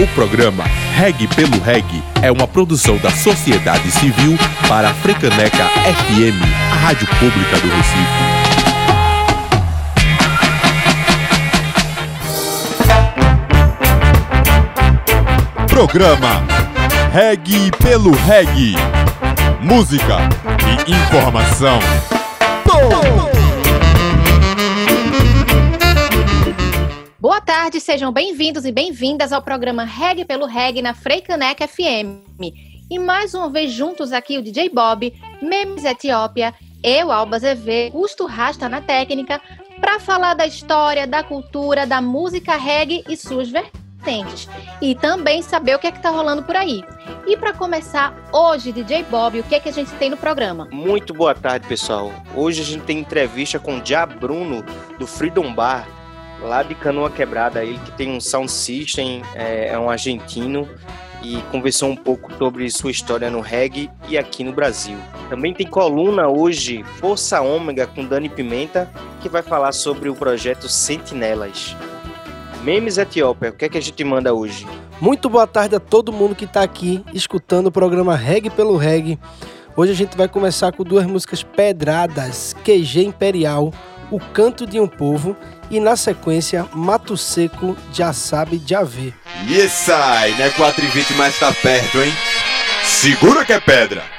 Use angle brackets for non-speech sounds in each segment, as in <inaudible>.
O programa Reg pelo Reg é uma produção da sociedade civil para a Frecaneca FM, a rádio pública do Recife. Programa Reg pelo Reg. Música e informação. Boa tarde, sejam bem-vindos e bem-vindas ao programa Reg pelo Reg na Freicaneca FM. E mais uma vez juntos aqui o DJ Bob, Memes Etiópia, eu, Alba ZV, Gusto Rasta na técnica, para falar da história, da cultura, da música reggae e suas vertentes. E também saber o que é que tá rolando por aí. E para começar, hoje, DJ Bob, o que é que a gente tem no programa? Muito boa tarde, pessoal. Hoje a gente tem entrevista com o Dia Bruno, do Freedom Bar, lá de Canoa Quebrada, ele que tem um sound system, é, é um argentino e conversou um pouco sobre sua história no reggae e aqui no Brasil. Também tem coluna hoje Força Ômega com Dani Pimenta, que vai falar sobre o projeto Sentinelas. Memes Etiópia, o que é que a gente manda hoje? Muito boa tarde a todo mundo que está aqui escutando o programa Reggae pelo Reggae. Hoje a gente vai começar com duas músicas pedradas, QG Imperial, O Canto de um Povo e na sequência Mato Seco, Já Sabe, Já Vê. E esse aí, né? 4 e 20 mais tá perto, hein? Segura que é pedra!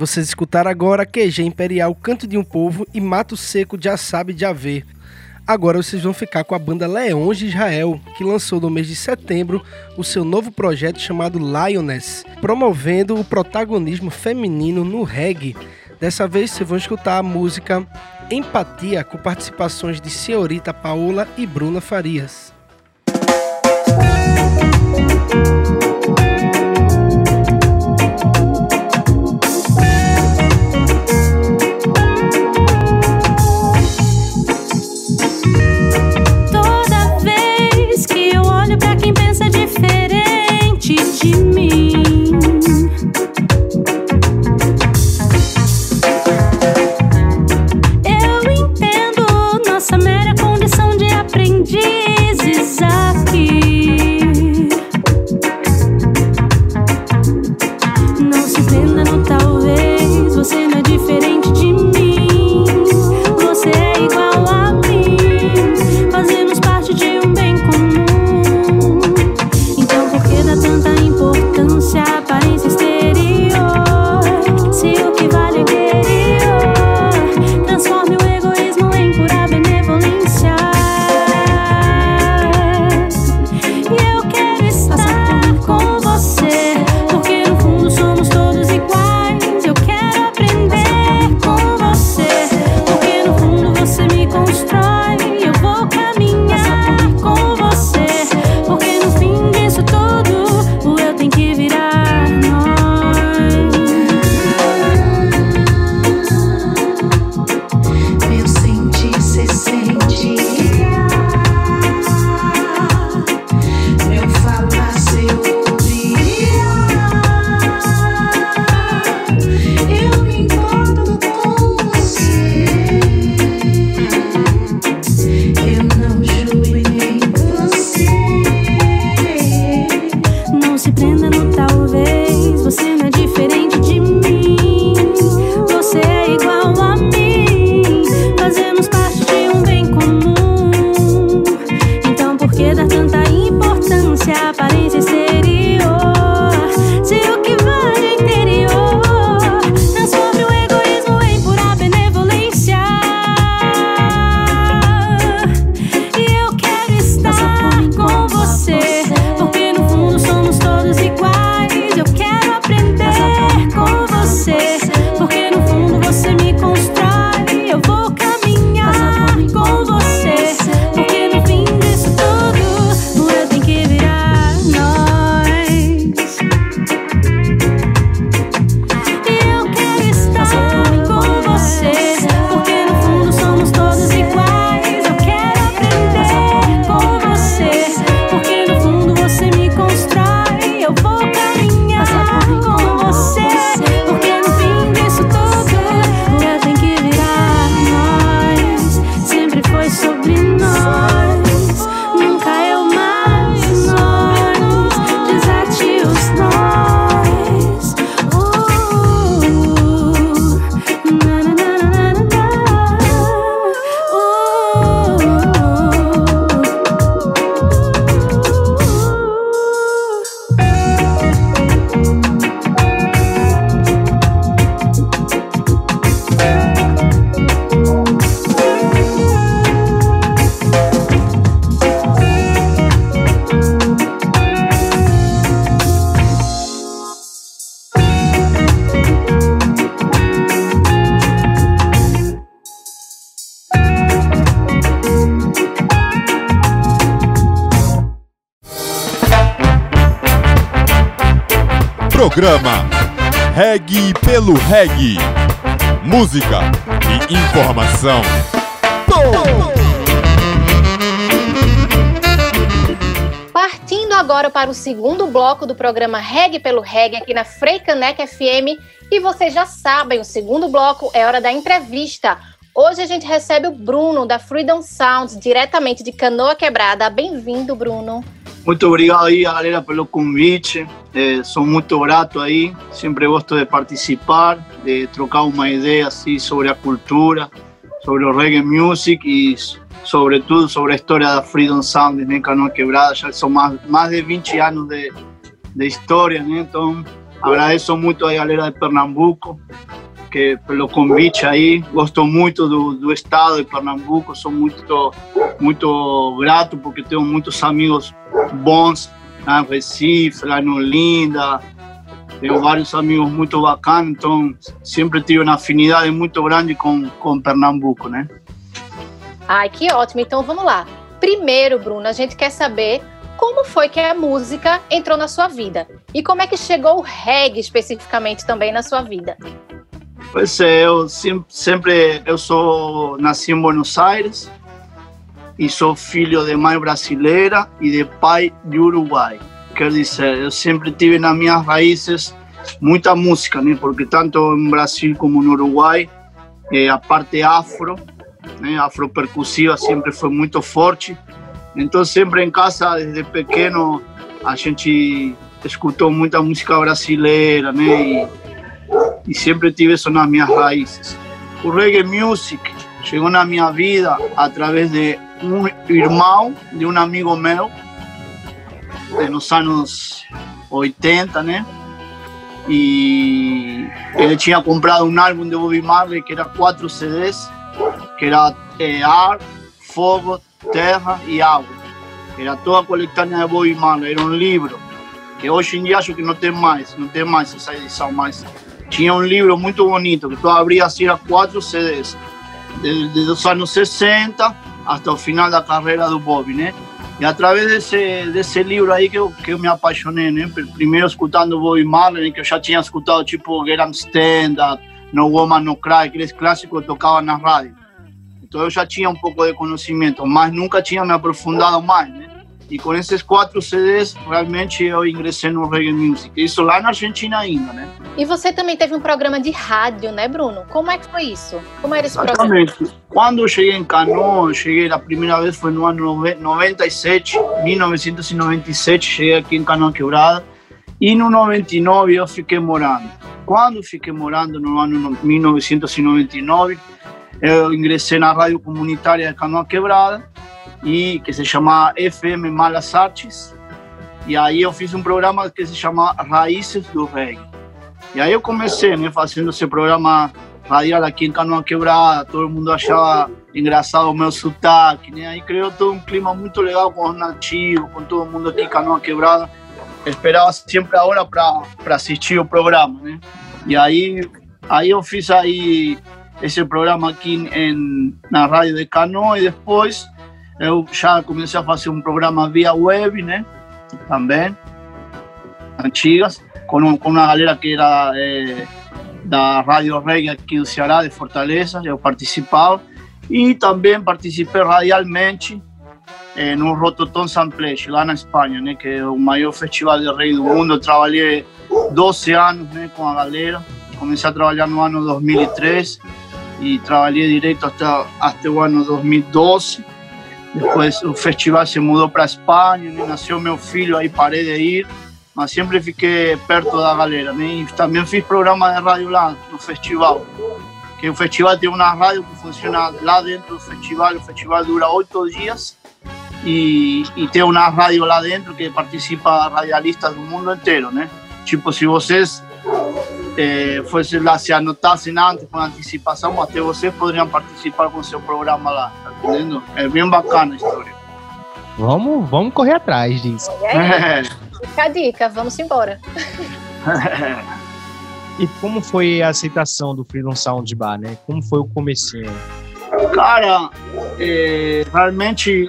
Vocês escutaram agora QG Imperial Canto de um Povo e Mato Seco Já Sabe de Haver. Agora vocês vão ficar com a banda Leões de Israel, que lançou no mês de setembro o seu novo projeto chamado Lioness, promovendo o protagonismo feminino no reggae. Dessa vez vocês vão escutar a música Empatia com participações de Senhorita Paola e Bruna Farias. Programa Reg pelo Reg. Música e informação. Partindo agora para o segundo bloco do programa Reg pelo Reg aqui na Freicanec FM. E vocês já sabem, o segundo bloco é hora da entrevista. Hoje a gente recebe o Bruno da Freedom Sounds, diretamente de Canoa Quebrada. Bem-vindo, Bruno. Muito obrigado aí galera pelo convite. Eh, sou muito grato aí. Sempre gosto de participar, de trocar uma ideia assim sobre a cultura, sobre o reggae music e sobretudo sobre a história da Freedom Sound né, Canoa Quebrada. Já são mais, mais de 20 anos de, de história, né? Então agradeço muito a galera de Pernambuco que pelo convite aí. Gosto muito do, do estado de Pernambuco, sou muito, grato porque tenho muitos amigos bons lá em Recife, lá no Olinda. Tenho vários amigos muito bacanas, então sempre tive uma afinidade muito grande com, com Pernambuco, né? Ai, que ótimo. Então vamos lá. Primeiro, Bruno, a gente quer saber como foi que a música entrou na sua vida e como é que chegou o reggae especificamente também na sua vida. Pois é, eu sempre, eu sou nasci em Buenos Aires e sou filho de mãe brasileira e de pai de Uruguai. Quer dizer, eu sempre tive nas minhas raízes muita música, né? Porque tanto em Brasil como no Uruguai, eh, a parte afro, né? Afropercussiva sempre foi muito forte. Então sempre em casa, desde pequeno, a gente escutou muita música brasileira, né? E, e tive isso nas minhas raízes. O reggae music chegou na minha vida através de um irmão de um amigo meu, nos anos 80, né? E ele tinha comprado um álbum de Bobby Marley que era quatro CDs, que era é, Ar, Fogo, Terra e Água. Era toda a coletânea de Bobby Marley, era um livro que hoje em dia acho que não tem mais, não tem mais essa edição mais tinha um livro muito bonito, que tu abria assim, era quatro CDs, desde os anos 60 até o final da carreira do Bob, né? E através desse, desse livro aí que eu, que eu me apaixonei, né? Primeiro escutando o Bob Marley, que eu já tinha escutado tipo Get Em Stand Up, No Woman No Cry, aqueles clássicos que eu tocava na rádio. Então eu já tinha um pouco de conhecimento, mas nunca tinha me aprofundado mais, né? E com esses quatro CDs, realmente eu ingressei no reggae music. Isso lá na Argentina ainda, né? E você também teve um programa de rádio, né, Bruno? Como é que foi isso? Como era esse Exatamente. programa? Quando eu cheguei em Canoa, cheguei a primeira vez foi no ano 97, 1997, cheguei aqui em Canoa Quebrada. E no 99 eu fiquei morando. Quando fiquei morando no ano 1999, eu ingressei na rádio comunitária de Canoa Quebrada e que se chama FM Malas Artes. E aí eu fiz um programa que se chama Raízes do Reggae. E aí eu comecei, né, fazendo esse programa radial aqui em Canoa Quebrada, todo mundo achava engraçado o meu sotaque, né? Aí criou todo um clima muito legal com os nativos, com todo mundo aqui em Canoa Quebrada. esperava sempre a hora para assistir o programa, né? E aí, aí eu fiz aí esse programa aqui em, na rádio de Canoa e depois eu já comecei a fazer um programa via web, né? Também, antigas, com, com uma galera que era é, da Rádio Reggae aqui do Ceará, de Fortaleza, eu participava. E também participei radialmente é, no Rototom Samplech, lá na Espanha? Que é o maior festival de reggae do mundo. Eu trabalhei 12 anos né, com a galera. Comecei a trabalhar no ano 2003 e trabalhei direto até, até o ano 2012 depois o festival se mudou para a Espanha, né? nasceu meu filho, aí parei de ir, mas sempre fiquei perto da galera. Né? E também fiz programa de rádio lá no festival, que o festival tem uma rádio que funciona lá dentro do festival, o festival dura oito dias, e, e tem uma rádio lá dentro que participa radialistas do mundo inteiro, né? Tipo, se vocês eh, fosse lá, se anotassem antes com antecipação, até vocês poderiam participar com seu programa lá, tá entendendo? É bem bacana a história. Vamos, vamos correr atrás disso. <laughs> <laughs> É, fica a dica, vamos embora. E como foi a aceitação do Freedom Sound Bar, né? Como foi o comecinho? Cara, é, realmente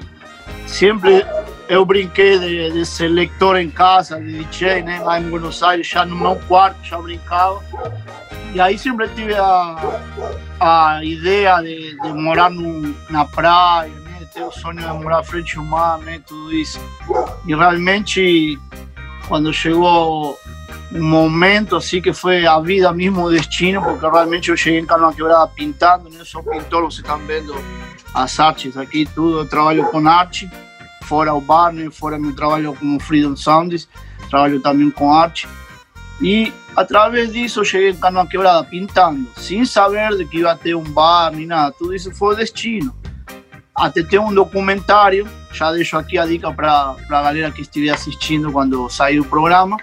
sempre eu brinquei de, de ser lector em casa, de DJ, né? Lá em Buenos Aires, já no meu quarto, já brincava. E aí sempre tive a, a ideia de, de morar no, na praia, né? Ter o sonho de morar frente ao mar, né? Tudo isso. E realmente, quando chegou um momento assim que foi a vida mesmo, o destino, porque realmente eu cheguei em Canoa Quebrada pintando, né? Sou pintor, vocês estão vendo as artes aqui, tudo. Eu trabalho com arte, fora o bar, né? Fora meu trabalho como Freedom Sounds, trabalho também com arte. E através disso cheguei em Canoa Quebrada pintando, sem saber de que ia ter um bar nem nada. Tudo isso foi destino. Até ter um documentário, já deixo aqui a dica para a galera que estiver assistindo quando sair o programa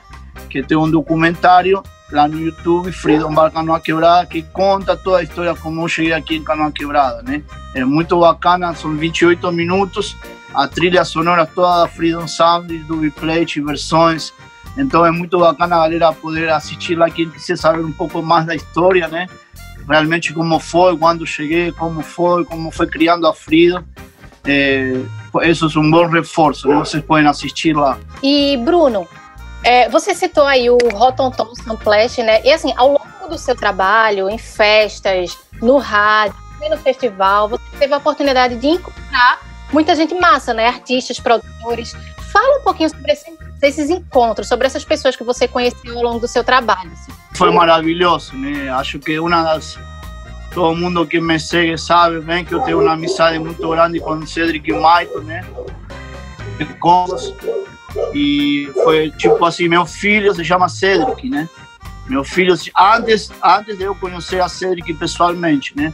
que tem um documentário lá no YouTube, Freedom Bar Canoa Quebrada, que conta toda a história como eu cheguei aqui em Canoa Quebrada, né? É muito bacana, são 28 minutos, a trilha sonora toda da Freedom Sound, do Biplate, versões, então é muito bacana a galera poder assistir lá, quem quiser saber um pouco mais da história, né? Realmente como foi, quando cheguei, como foi, como foi criando a Freedom. É, isso é um bom reforço, né? Vocês podem assistir lá. E, Bruno, é, você citou aí o Rotonton Samplash, né? E assim, ao longo do seu trabalho, em festas, no rádio, no festival, você teve a oportunidade de encontrar muita gente massa, né? Artistas, produtores. Fala um pouquinho sobre esse, esses encontros, sobre essas pessoas que você conheceu ao longo do seu trabalho. Assim. Foi maravilhoso, né? Acho que uma das todo mundo que me segue sabe bem que eu tenho uma amizade muito grande com Cedric Maito, né? E foi tipo assim, meu filho se chama Cedric, né? Meu filho, antes, antes de eu conhecer a Cedric pessoalmente, né?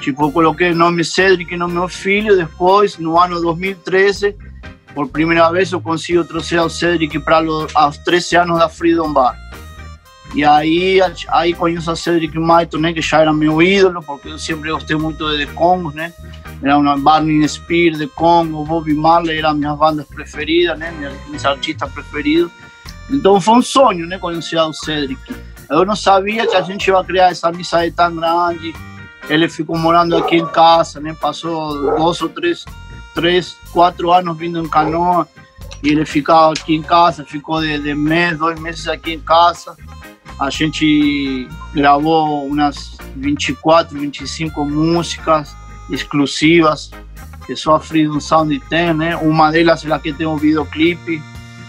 Tipo, eu coloquei o nome Cedric no meu filho, depois, no ano 2013, por primeira vez eu consigo trazer o Cedric para os 13 anos da Freedom Bar. E aí, aí conheço a Cedric Maito, né, que já era meu ídolo, porque eu sempre gostei muito de The Congos, né? Era uma Barney Spears, The Congo, Bobby Marley, eram minhas bandas preferidas, né? Meus artistas preferidos. Então foi um sonho, né, conhecer o Cedric. Eu não sabia que a gente ia criar essa amizade tão grande. Ele ficou morando aqui em casa, né? Passou dois ou três, três, quatro anos vindo em Canoa e ele ficava aqui em casa, ficou de, de mês, dois meses aqui em casa. A gente gravou umas 24, 25 músicas exclusivas que só a Freedom Sound tem, né? Uma delas é a que tem um videoclipe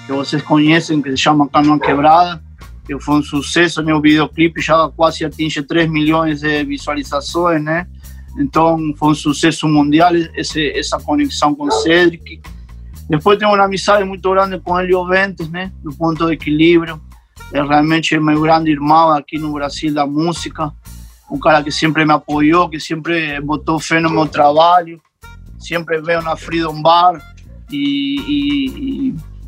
que vocês conhecem, que se chama Canoa Quebrada, que foi um sucesso? O videoclipe já quase atinge 3 milhões de visualizações, né? Então foi um sucesso mundial esse, essa conexão com Cedric. Depois tenho uma amizade muito grande com Helio Ventes, né? Do ponto de equilíbrio é realmente meu grande irmão aqui no Brasil da música, um cara que sempre me apoiou, que sempre botou fé no meu trabalho, sempre veio na Freedom Bar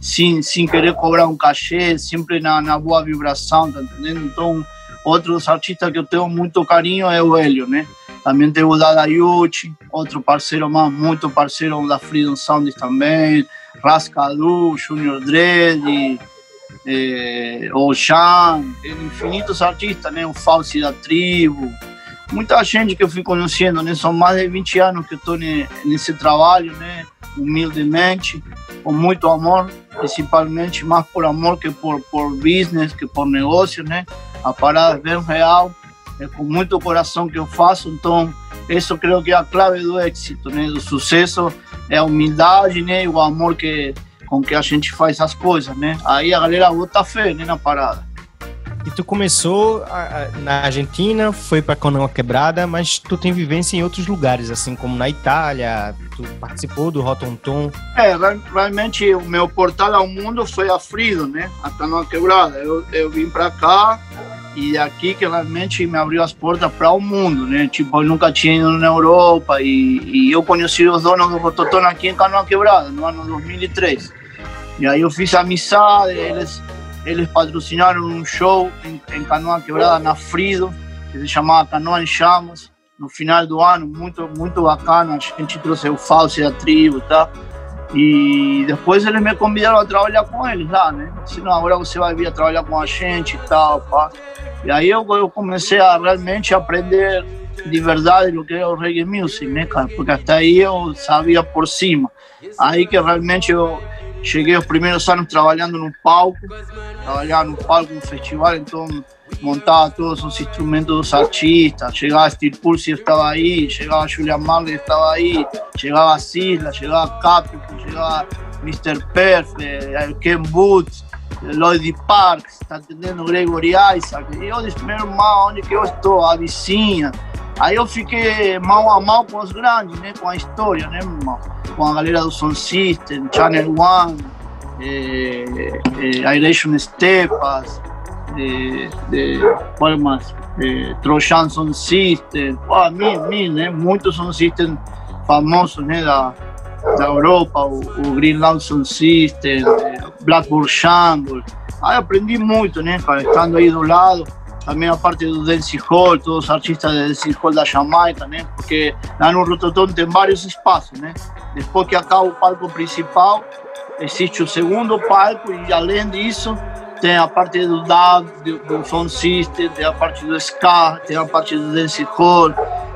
sem, sem querer cobrar um cachê, sempre na, na boa vibração, tá entendendo? Então, outros artistas que eu tenho muito carinho é o Hélio, né? Também tem o Dada Yuchi, outro parceiro mais, muito parceiro da Freedom Sound também, Rascadu, Junior Dredd, é, o Jean, infinitos artistas, né? O Fauci da Tribo, muita gente que eu fui conhecendo, né? São mais de 20 anos que eu estou nesse trabalho, né? Humildemente, com muito amor, principalmente mais por amor que por, por business, que por negócio, né? A parada é bem real, é com muito coração que eu faço, então isso creio que é a clave do êxito, né? Do sucesso é a humildade, né? E o amor que com que a gente faz as coisas, né? Aí a galera bota fé né, na parada. E tu começou na Argentina, foi para Canoa Quebrada, mas tu tem vivência em outros lugares, assim como na Itália, tu participou do Rotonton. É, realmente o meu portal ao mundo foi a Frido, né? A Canoa Quebrada. Eu, eu vim para cá e aqui que realmente me abriu as portas para o mundo, né? Tipo, eu nunca tinha ido na Europa e, e eu conheci os donos do Rotonton aqui em Canoa Quebrada, no ano 2003. E aí eu fiz amizade, eles, eles patrocinaram um show em, em Canoa Quebrada, na Frido, que se chamava Canoa em Chamas, no final do ano, muito, muito bacana. A gente trouxe o Fauci da tribo, tá? E depois eles me convidaram a trabalhar com eles lá, né? Senão agora você vai vir a trabalhar com a gente e tal, pá. E aí eu, eu comecei a realmente aprender de verdade o que é o reggae music, né, cara? Porque até aí eu sabia por cima. Aí que realmente eu cheguei os primeiros anos trabalhando no palco, trabalhava no palco no festival, então montava todos os instrumentos dos artistas, chegava Steve Pulse estava aí, chegava Julian Marley estava aí, chegava Sisla, chegava Capri, chegava Mr. Perf, eh, Ken Boots, Lloyd Parks, tá entendendo? Gregory Isaac. E eu disse, meu irmão, onde que eu estou? A vizinha. Aí eu fiquei mão a mão com os grandes, né? Com a história, né? Com a galera do Sound System, Channel One, eh, eh, Iration Stepas, de, qual mais? Eh, Trojan System, ah, mil, mil, né? Muitos Sound System famosos, né? Da, da Europa, o, o Greenland Sound System, eh, Blackboard Jungle. Aí aprendi muito, né? Estando aí do lado. Também a parte do Dance Hall, todos os artistas do Dance Hall da Jamaica, né? Porque lá no Rototom tem vários espaços, né? Depois que acaba o palco principal, existe o segundo palco e além disso tem a parte do dub, do, do sound system, tem a parte do ska, tem a parte do dance hall,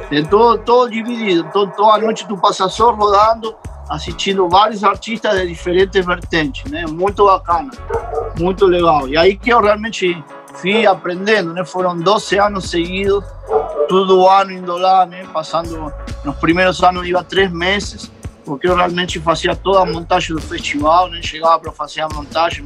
tem todo, todo dividido. Então toda noite tu passa só rodando, assistindo vários artistas de diferentes vertentes, né? Muito bacana, muito legal. E aí que eu realmente fui aprendendo, né? Foram 12 anos seguidos, todo ano indo lá, né? Passando, nos primeiros anos iba três meses, porque eu realmente fazia toda a montagem do festival, né? Chegava para fazer a montagem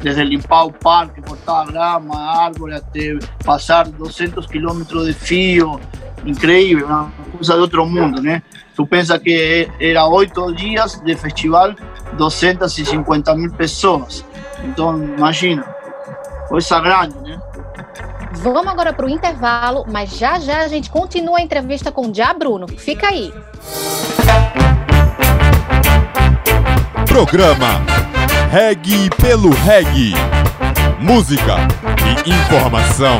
desde limpar o parque, cortar a grama, a árvore, até passar 200 quilômetros de fio, incrível, uma coisa de outro mundo, né? Tu pensa que era oito dias de festival, 250 mil pessoas. Então, imagina, coisa grande, né? Vamos agora para o intervalo, mas já já a gente continua a entrevista com o Dia Bruno. Fica aí. Programa Reg pelo Reg. Música e informação.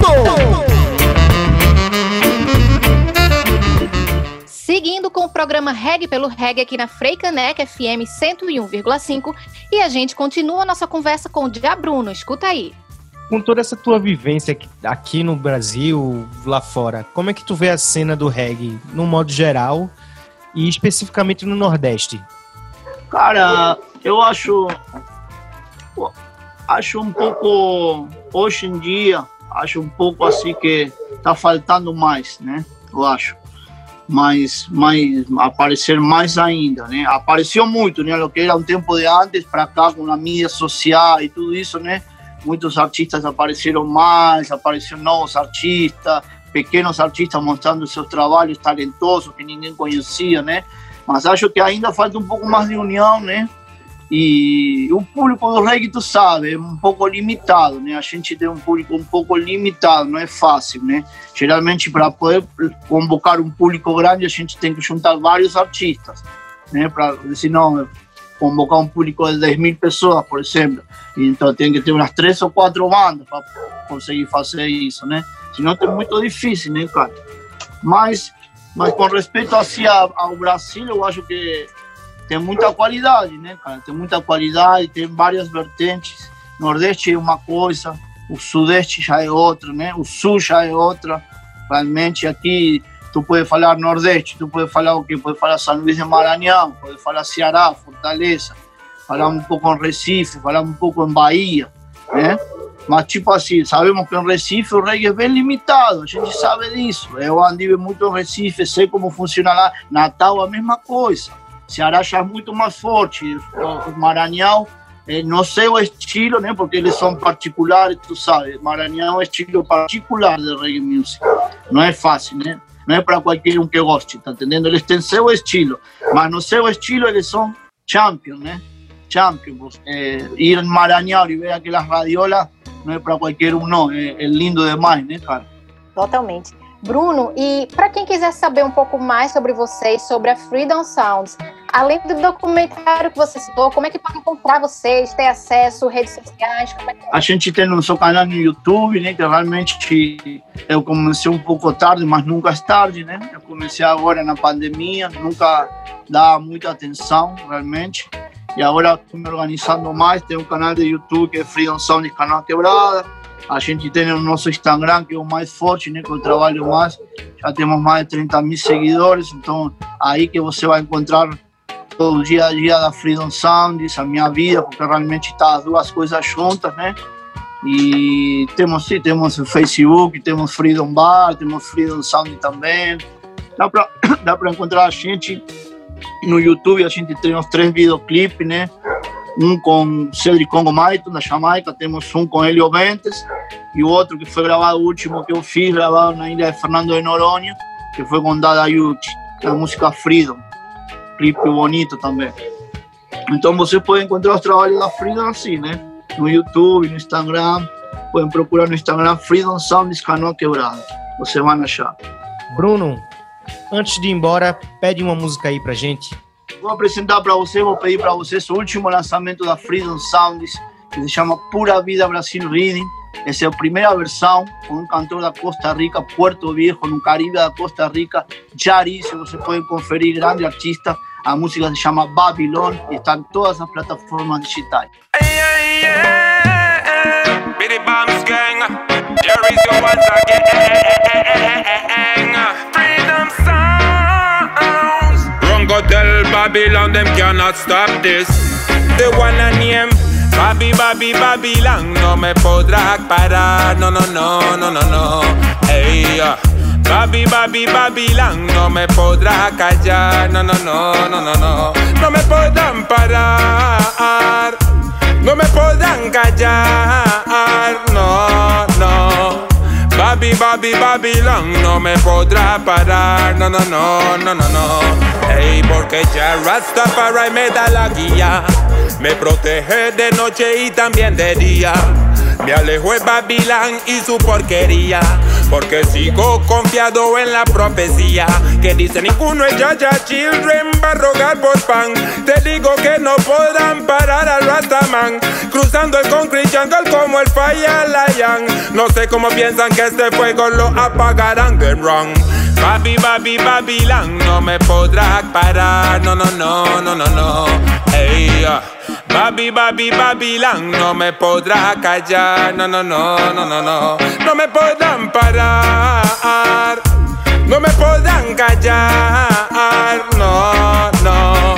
Seguindo com o programa Reg pelo Reg aqui na Freicanec FM 101,5 e a gente continua a nossa conversa com o Dia Bruno. Escuta aí. Com toda essa tua vivência aqui- aqui no Brasil, lá fora, como é que tu vê a cena do reggae, no modo geral, e especificamente no Nordeste? Cara, eu acho. Acho um pouco. Hoje em dia, acho um pouco assim que tá faltando mais, né? Eu acho. Mas, mais, aparecer mais ainda, né? Apareceu muito, né? O que era um tempo de antes para cá, com a mídia social e tudo isso, né? Muitos artistas apareceram mais, apareceram novos artistas, pequenos artistas mostrando seus trabalhos talentosos que ninguém conhecia, né? Mas acho que ainda falta um pouco mais de união, né? E o público do reggae, tu sabe, é um pouco limitado, né? A gente tem um público um pouco limitado, não é fácil, né? Geralmente, para poder convocar um público grande, a gente tem que juntar vários artistas, né? Para, senão, convocar um público de 10 mil pessoas, por exemplo. Então, tem que ter umas três ou quatro bandas para conseguir fazer isso, né? Senão, é muito difícil, né, cara? Mas, mas com respeito assim, ao Brasil, eu acho que tem muita qualidade, né, cara? Tem muita qualidade, tem várias vertentes. Nordeste é uma coisa, o Sudeste já é outra, né? O Sul já é outra. Realmente aqui tu pode falar Nordeste, tu pode falar o quê? Pode falar São Luís de Maranhão, pode falar Ceará, Fortaleza, falar um pouco em Recife, falar um pouco em Bahia, né? Mas, tipo assim, sabemos que em Recife o reggae é bem limitado, a gente sabe disso. Eu andei muito em Recife, sei como funciona lá. Natal, a mesma coisa. Ceará já é muito mais forte. O Maranhão, eh, não sei o estilo, né? Porque eles são particulares, tu sabe. Maranhão é estilo particular de reggae music. Não é fácil, né? Não é para qualquer um que goste, tá entendendo? Eles têm seu estilo, mas no seu estilo eles são champions, né? Champions. Eh, ir em Maranhão e ver aquelas radiolas não é para qualquer um, não. É, é lindo demais, né, cara? Totalmente. Bruno, e para quem quiser saber um pouco mais sobre vocês, sobre a Freedom Sounds, além do documentário que você citou, como é que pode encontrar vocês, ter acesso, redes sociais? É que... A gente tem no seu canal no YouTube, né? Que realmente eu comecei um pouco tarde, mas nunca é tarde, né? Eu comecei agora na pandemia, nunca dava muita atenção, realmente. E agora estou me organizando mais. Tem um canal de YouTube que é Freedom Sound Canal Quebrada. A gente tem o nosso Instagram, que é o mais forte, né? Que eu trabalho mais. Já temos mais de 30 mil seguidores. Então, aí que você vai encontrar o dia a dia da Freedom Sounds, a minha vida, porque realmente está as duas coisas juntas, né? E temos, sim, temos o Facebook, temos Freedom Bar, temos Freedom Sound também. Dá para <coughs> dá encontrar a gente no YouTube, a gente tem os três videoclipes, né? Um com Cedric Congo Maito, da Jamaica, temos um com Helio Ventes, e o outro que foi gravado, o último que eu fiz, gravado na ilha de Fernando de Noronha, que foi com Dada Yuchi, a música Freedom. Clipe bonito também. Então você pode encontrar os trabalhos da Freedom assim, né? No YouTube, no Instagram. Podem procurar no Instagram Freedom Sounds Canoa Quebrada. Você vai achar. Bruno, antes de ir embora, pede uma música aí pra gente. Vou apresentar para você, vou pedir para vocês o último lançamento da Freedom Sounds, que se chama Pura Vida Brasil Reading. É a primeira versão com um cantor da Costa Rica, Puerto Viejo, no Caribe da Costa Rica, Jari, se você pode conferir, grande artista. A música se chama Babylon e está em todas as plataformas digitais. Babylon them cannot stop this. The one and name. Babi, Babi, Babylon no me podrá parar, no, no, no, no, no, no. Hey, uh. Babi, Babi, Babylon no me podrá callar, no, no, no, no, no, no. No me podrán parar, no me podrán callar, no, no. Babi, Babi, Babylon no me podrá parar, no, no, no, no, no, no. Ey, porque ya Rastafari me da la guía, me protege de noche y también de día. Me alejo de Babilán y su porquería, porque sigo confiado en la profecía que dice ninguno es ya ya children va a rogar por pan. Te digo que no podrán parar al Rastaman, cruzando el concrete jungle como el Fire Lion. No sé cómo piensan que este fuego lo apagarán, de wrong. Babi, Babi, Babilán no me podrá parar, no, no, no, no, no, no. Ey, uh. Babi, Babi, Babilán no me podrá callar, no, no, no, no, no, no. No me podrán parar, no me podrán callar, no, no.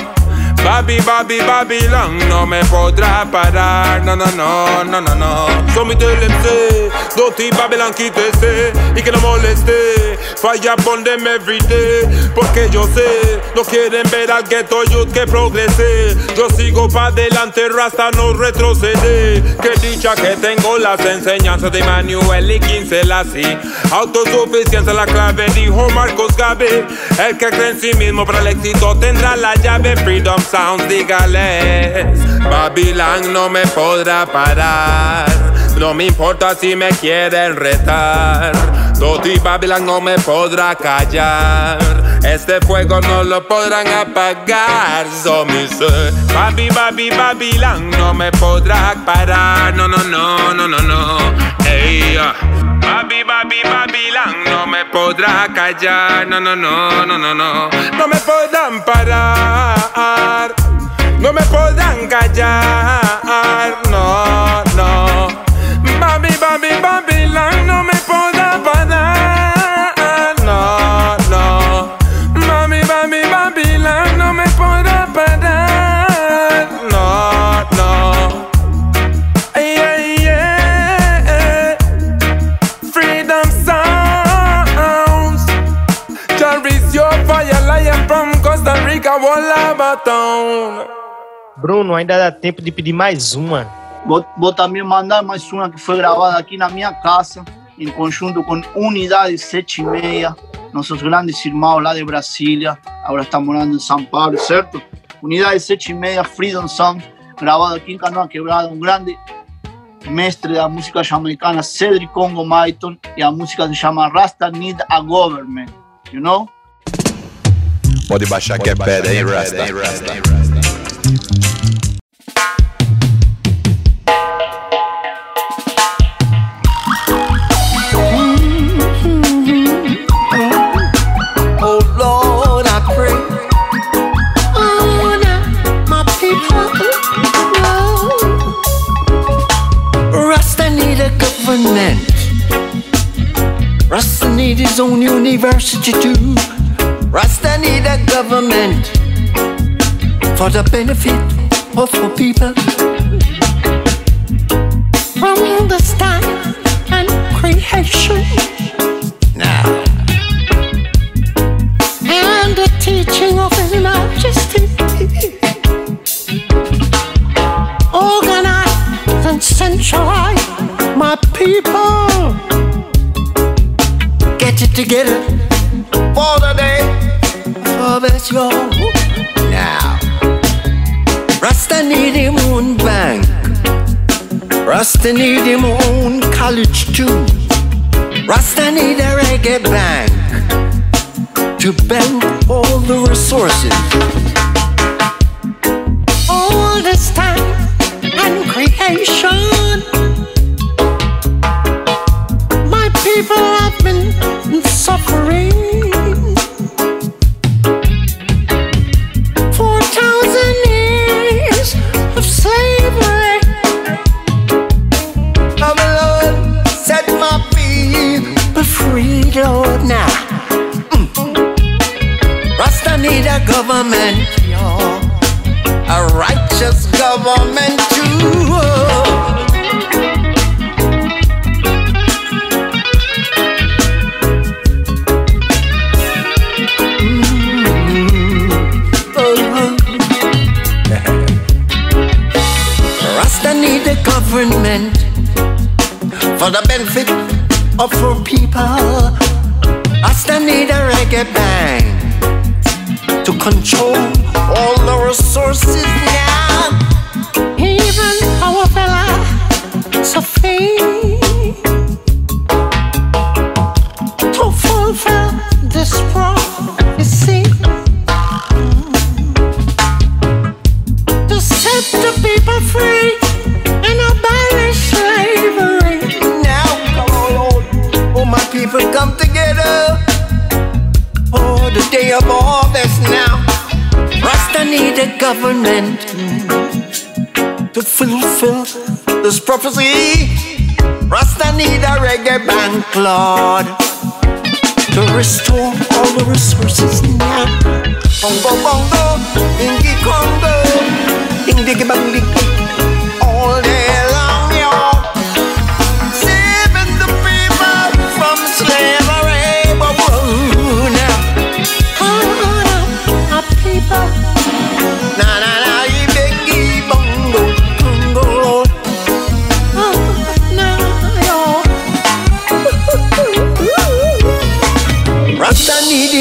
Babi, Babi, Babylon no me podrá parar, no, no, no, no, no, no. So me tell them say, Doti Babylon quítese y que no moleste. Falla upon them every day, porque yo sé, no quieren ver al ghetto youth que progrese. Yo sigo pa' adelante, Rasta no retrocede. Que dicha que tengo las enseñanzas de Manuel y 15 así. Autosuficiencia la clave, dijo Marcos Gabe. El que cree en sí mismo para el éxito tendrá la llave. Freedom Sounds, dígales. Babylon no me podrá parar. No me importa si me quieren retar. Doti Babylon no me podrá callar. Este fuego no lo podrán apagar. So me Babi, Babi, Babylon no me podrá parar. No, no, no, no, no, no. Ey, uh. Babi, Babi, Babylon no me podrá callar. No, no, no, no, no, no. No me podrán parar. No me podrán callar. No. Bruno, ainda dá tempo de pedir mais uma. Vou, vou também mandar mais uma que foi gravada aqui na minha casa, em conjunto com Unidade 76, nossos grandes irmãos lá de Brasília, agora estão morando em São Paulo, certo? Unidade 76, Freedom Sound, gravado aqui em Canoa Quebrada, um grande mestre da música jamaicana, Cedric Congo Maiton, e a música se chama Rasta Need a Government, you know? Pode baixar que é pedra, hein, Rasta? Oh need his own university too. Rasta need a government for the benefit of the people. Two. Rasta need a reggae bang to control all the resources now. Even our fella Sophie to Oh, the day of now. Rasta need a government to fulfill this prophecy. Rasta need a reggae bank, Lord, to restore all the resources now. Bongo, bongo, ingi, congo, ding, diggy, bang, diggy,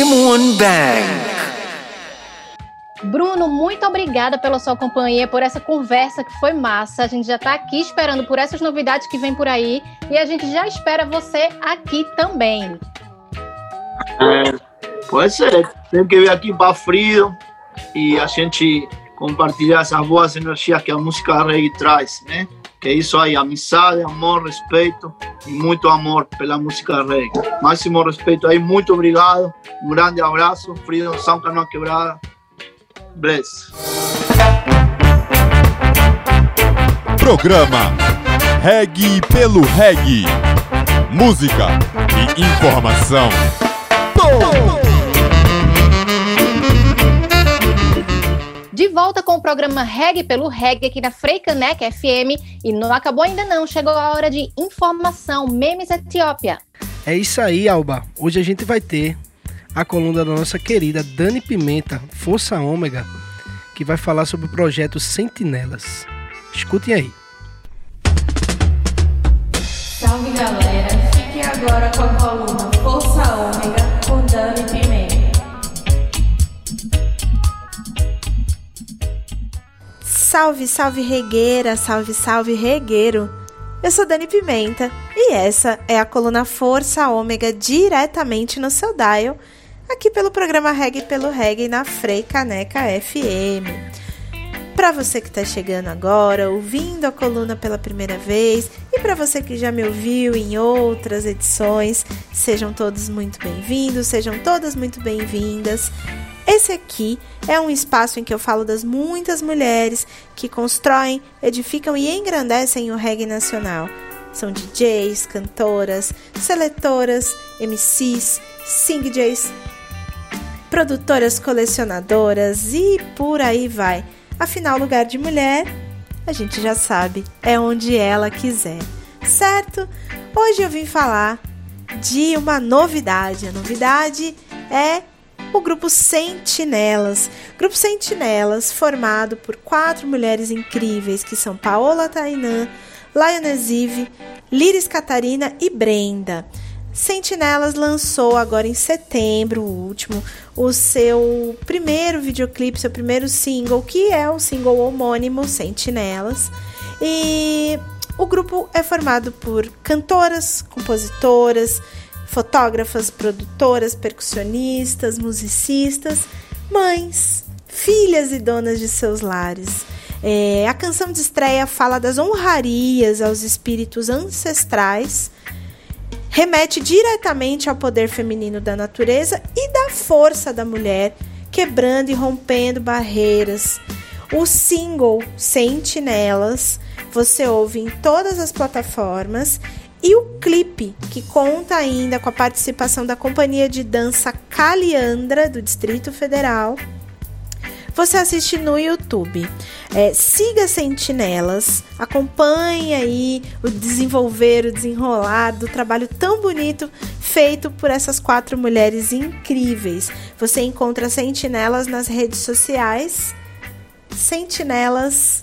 One bang. Bruno, muito obrigada pela sua companhia, por essa conversa que foi massa. A gente já está aqui esperando por essas novidades que vem por aí e a gente já espera você aqui também. É, pode ser. Tem que vir aqui para frio e a gente compartilhar essas boas energias que a música reggae traz, né? Que é isso aí, amizade, amor, respeito e muito amor pela música reggae. Máximo respeito aí, muito obrigado. Um grande abraço. Freedom Sound Canoa Quebrada. Bless. Programa Reg pelo Reg. Música e informação. Volta com o programa Reg pelo Reg aqui na Freicaneca FM e não acabou ainda não, chegou a hora de informação, memes Etiópia. É isso aí, Alba. Hoje a gente vai ter a coluna da nossa querida Dani Pimenta, Força Ômega, que vai falar sobre o projeto Sentinelas. Escutem aí. Salve galera, fiquem agora com a coluna Salve, salve regueira, salve, salve regueiro. Eu sou Dani Pimenta e essa é a coluna Força Ômega diretamente no seu dial, aqui pelo programa Reg pelo Reg na Frei Caneca FM. Para você que está chegando agora, ouvindo a coluna pela primeira vez, e para você que já me ouviu em outras edições, sejam todos muito bem-vindos, sejam todas muito bem-vindas. Esse aqui é um espaço em que eu falo das muitas mulheres que constroem, edificam e engrandecem o reggae nacional. São DJs, cantoras, seletoras, MCs, singjays, produtoras colecionadoras e por aí vai. Afinal, lugar de mulher, a gente já sabe, é onde ela quiser, certo? Hoje eu vim falar de uma novidade. A novidade é o grupo Sentinelas. Grupo Sentinelas, formado por quatro mulheres incríveis que são Paola Tainã, Lioness Eve, Liris Catarina e Brenda. Sentinelas lançou agora em setembro, o último, o seu primeiro videoclipe, seu primeiro single, que é o single homônimo Sentinelas. E o grupo é formado por cantoras, compositoras, fotógrafas, produtoras, percussionistas, musicistas, mães, filhas e donas de seus lares. É, a canção de estreia fala das honrarias aos espíritos ancestrais remete diretamente ao poder feminino da natureza e da força da mulher, quebrando e rompendo barreiras. O single Sentinelas você ouve em todas as plataformas e o clipe, que conta ainda com a participação da companhia de dança Caliandra do Distrito Federal, você assiste no YouTube. É, siga Sentinelas, acompanhe aí o desenvolver, o desenrolar do trabalho tão bonito feito por essas quatro mulheres incríveis. Você encontra Sentinelas nas redes sociais. Sentinelas,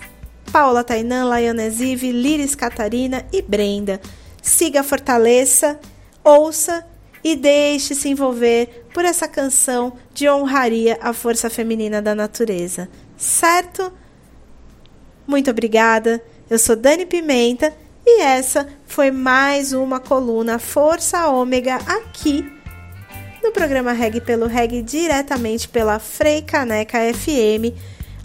Paula Tainan, Lioness Eve, Liris Catarina e Brenda. Siga Fortaleça, ouça e deixe se envolver por essa canção de honraria à força feminina da natureza. Certo? Muito obrigada. Eu sou Dani Pimenta e essa foi mais uma coluna Força Ômega aqui no programa Reg pelo Reg diretamente pela Frei Caneca FM.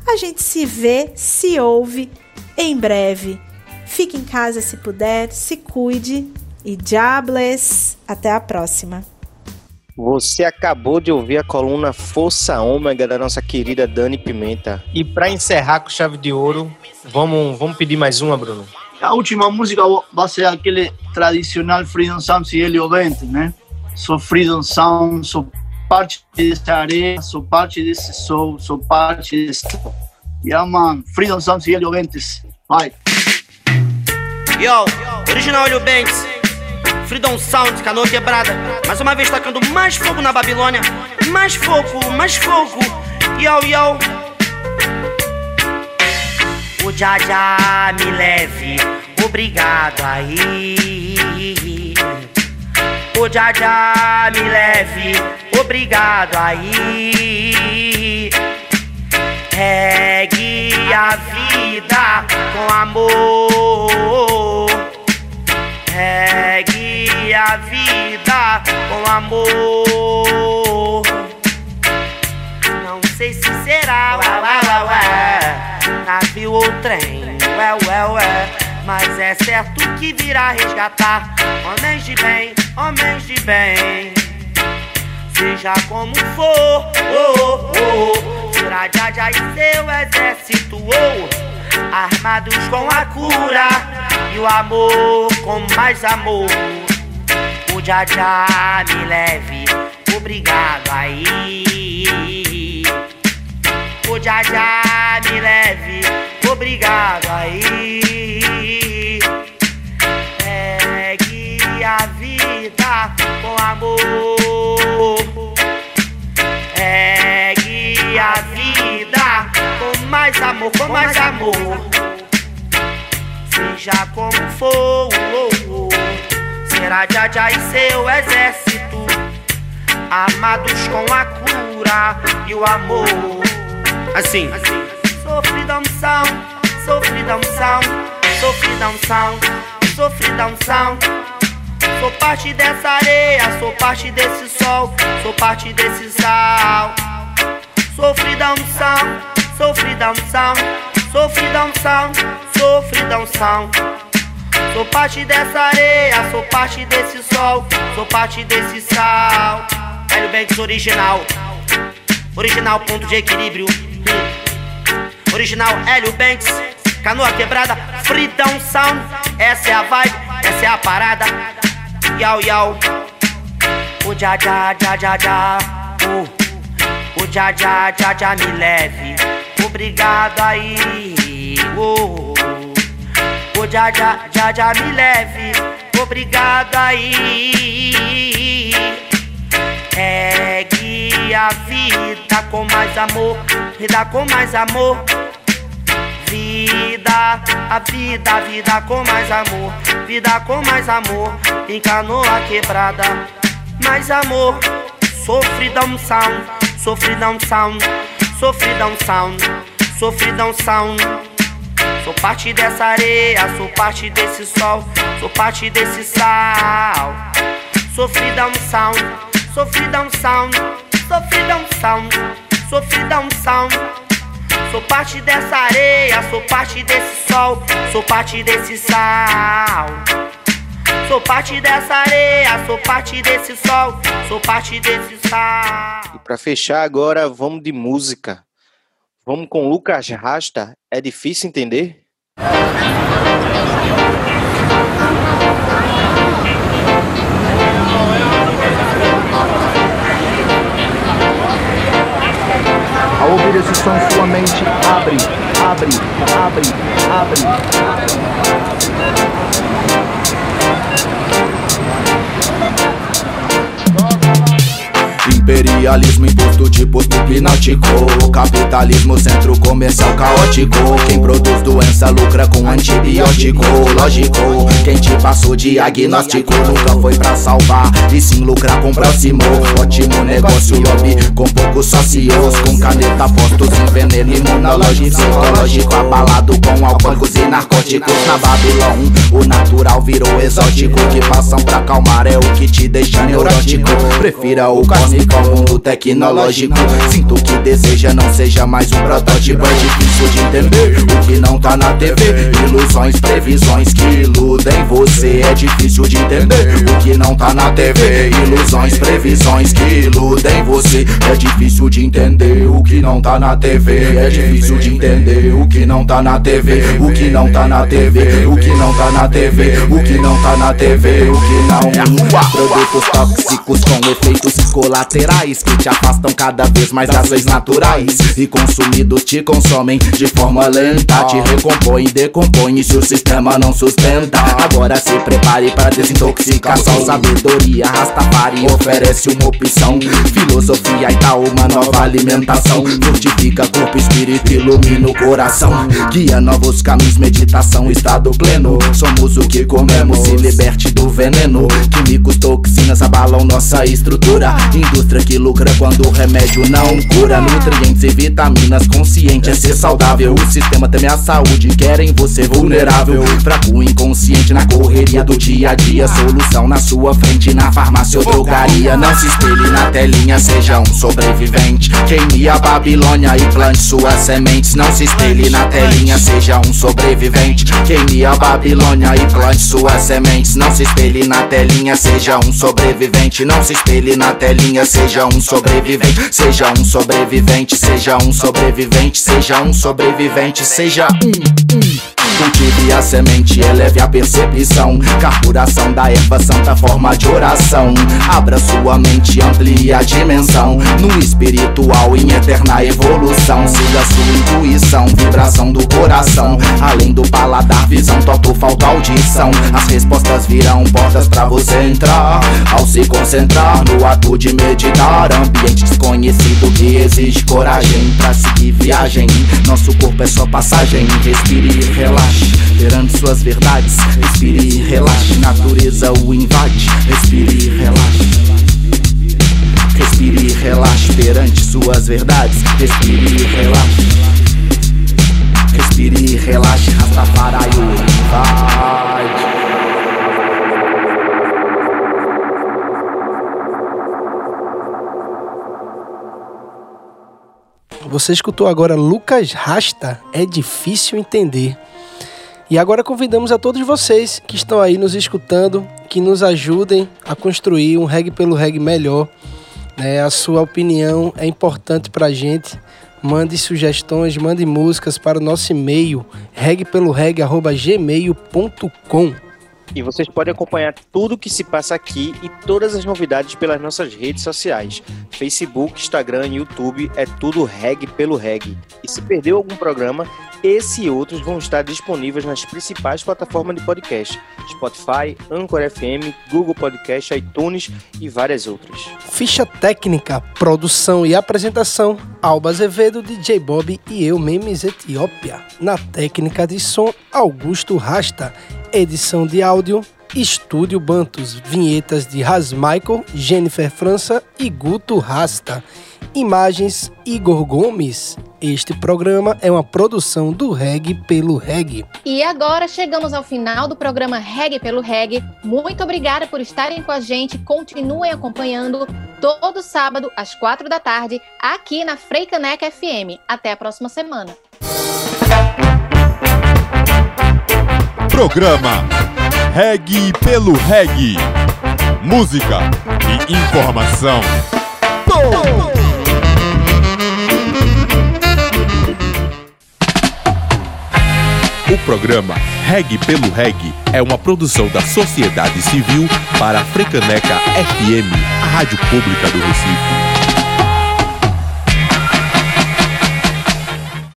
A gente se vê, se ouve em breve. Fique em casa se puder, se cuide e Diables. Até a próxima. Você acabou de ouvir a coluna Força Ômega da nossa querida Dani Pimenta. E para encerrar com chave de ouro, vamos, vamos pedir mais uma, Bruno. A última música vai ser aquele tradicional Freedom Sound e Helio Vente, né? Sou Freedom Sound, sou parte dessa areia, sou parte desse sol, sou parte desse... Yeah, man. Freedom Sound e Helio Ventes. Vai. Yo, original Helio Banks. Freedom Sound, canoa quebrada. Mais uma vez tocando mais fogo na Babilônia. Mais fogo, mais fogo. Yo, yo. O Jaja me leve, obrigado aí. O Jaja me leve, obrigado aí. Regue a vida com amor. Regue a vida com amor. Não sei se será ué, ué, ué, navio ou trem, ué, ué, ué. Mas é certo que virá resgatar homens de bem, homens de bem. Seja como for, oh, oh, oh. Será Jaja e seu exército, oh, armados com a cura e o amor com mais amor. O Jaja me leve, obrigado aí. O Jaja me leve, obrigado aí. Pegue a vida com amor. Amor, com mais amor. Seja como for, oh, oh. será Jaja e seu exército, amados com a cura e o amor. Assim, sofridão são, sofridão são, sofridão são, sofridão são. Sou parte dessa areia, sou parte desse sol, sou parte desse sal. Sofridão são, sofridão são, sofridão são, sofridão são. Sou parte dessa areia, sou parte desse sol, sou parte desse sal. Hélio Banks original, original ponto de equilíbrio. Hum. Original Hélio Banks, canoa quebrada, Freedom Sound. Essa é a vibe, essa é a parada. Yau, yau. O ja, ja, ja, ja, ja. Uh. O já já já já me leve. Obrigado aí. Oh. O já já já já me leve. Obrigado aí. Regue a vida com mais amor, vida com mais amor. Vida, a vida, a vida com mais amor, vida com mais amor. Em canoa quebrada, mais amor. Sofridão sound, sofridão sound, sofridão sound, sofridão sound. Sou parte dessa areia, sou parte desse sol, sou parte desse sal. Sofridão sound, sofridão sound, sofridão sound, sofridão sound. Sou parte dessa areia, sou parte desse sol, sou parte desse sal. Sou parte dessa areia, sou parte desse sol, sou parte desse sal. E pra fechar agora, vamos de música. Vamos com Lucas Rasta. É difícil entender? Ao ouvir esse som, sua mente abre, abre, abre, abre. Imperialismo imposto posto hipnótico. Capitalismo centro comercial caótico. Quem produz doença lucra com antibiótico. Lógico, quem te passou diagnóstico Nunca foi pra salvar e sim lucrar com próximo. Ótimo negócio, lobby com poucos sócios. Com caneta postos em veneno imunológico Psicológico abalado com alcoólicos e narcóticos. Na Babilão, o natural virou exótico. Que passam pra acalmar é o que te deixa neurótico. Prefira o cósmico mundo tecnológico. Sinto que deseja, não seja mais um protótipo. É difícil de entender o que não tá na TV Ilusões, previsões que iludem você. É difícil de entender o que não tá na TV Ilusões, previsões que iludem você. É difícil de entender o que não tá na TV É difícil de entender o que não tá na TV O que não tá na TV O que não tá na TV O que não tá na TV O que não Produtos tóxicos com efeitos colaterais Que te afastam cada vez mais das leis naturais. E consumidos te consomem de forma lenta. Te recompõe, decompõe se o sistema não sustenta. Agora se prepare para desintoxicação Sabedoria Rastafari oferece uma opção. Filosofia e tal, uma nova alimentação. Fortifica corpo, espírito, ilumina o coração. Guia novos caminhos, meditação, estado pleno. Somos o que comemos, se liberte do veneno. Químicos, toxinas abalam nossa estrutura. Indústria que lucra quando o remédio não cura. Nutrientes e vitaminas, consciente é ser saudável. O sistema teme a saúde, querem você vulnerável. Fraco, inconsciente na correria do dia a dia. Solução na sua frente, na farmácia ou drogaria. Não se espelhe na telinha, seja um sobrevivente. Queime a Babilônia e plante suas sementes. Não se espelhe na telinha, seja um sobrevivente. Queime a Babilônia e plante suas sementes. Não se espelhe na telinha, seja um sobrevivente. Não se espelhe na telinha, seja um sobrevivente Seja um sobrevivente, seja um sobrevivente Seja um sobrevivente, seja um. Cultive a semente, eleve a percepção. Carburação da erva santa, forma de oração. Abra sua mente, amplie a dimensão. No espiritual, em eterna evolução. Siga sua intuição, vibração do coração. Além do paladar, visão, toque, falta audição. As respostas virão portas pra você entrar. Ao se concentrar no ato de meditar Ambiente desconhecido que exige coragem Pra seguir viagem. Nosso corpo é só passagem Respire e relaxe. Perante suas verdades Respire e relaxe. Natureza o invade Respire e relaxe. Respire e relaxe. Perante suas verdades Respire e relaxe. Respire e relaxe. Rastafari o invade Você escutou agora Lucas Rasta, é difícil entender. E agora convidamos a todos vocês que estão aí nos escutando, que nos ajudem a construir um reggae pelo reggae melhor. Né? A sua opinião é importante para a gente. Mande sugestões, mande músicas para o nosso e-mail reggaepeloreggae.gmail.com E vocês podem acompanhar tudo que se passa aqui e todas as novidades pelas nossas redes sociais. Facebook, Instagram, YouTube, é tudo Reg pelo Reg. E se perdeu algum programa, esse e outros vão estar disponíveis nas principais plataformas de podcast: Spotify, Anchor FM, Google Podcast, iTunes e várias outras. Ficha técnica, produção e apresentação: Alba Azevedo, DJ Bob e eu, Memes Etiópia. Na técnica de som, Augusto Rasta. Edição de áudio, Estúdio Bantos. Vinhetas de Ras Michael, Jennifer França e Guto Rasta. Imagens Igor Gomes. Este programa é uma produção do Reg pelo Reg. E agora chegamos ao final do programa Reg pelo Reg. Muito obrigada por estarem com a gente. Continuem acompanhando todo sábado às quatro da tarde aqui na Freicaneca FM. Até a próxima semana. Programa Reg pelo Reg. Música e informação. O programa Reg pelo Reg é uma produção da sociedade civil para a Frecaneca FM, a rádio pública do Recife.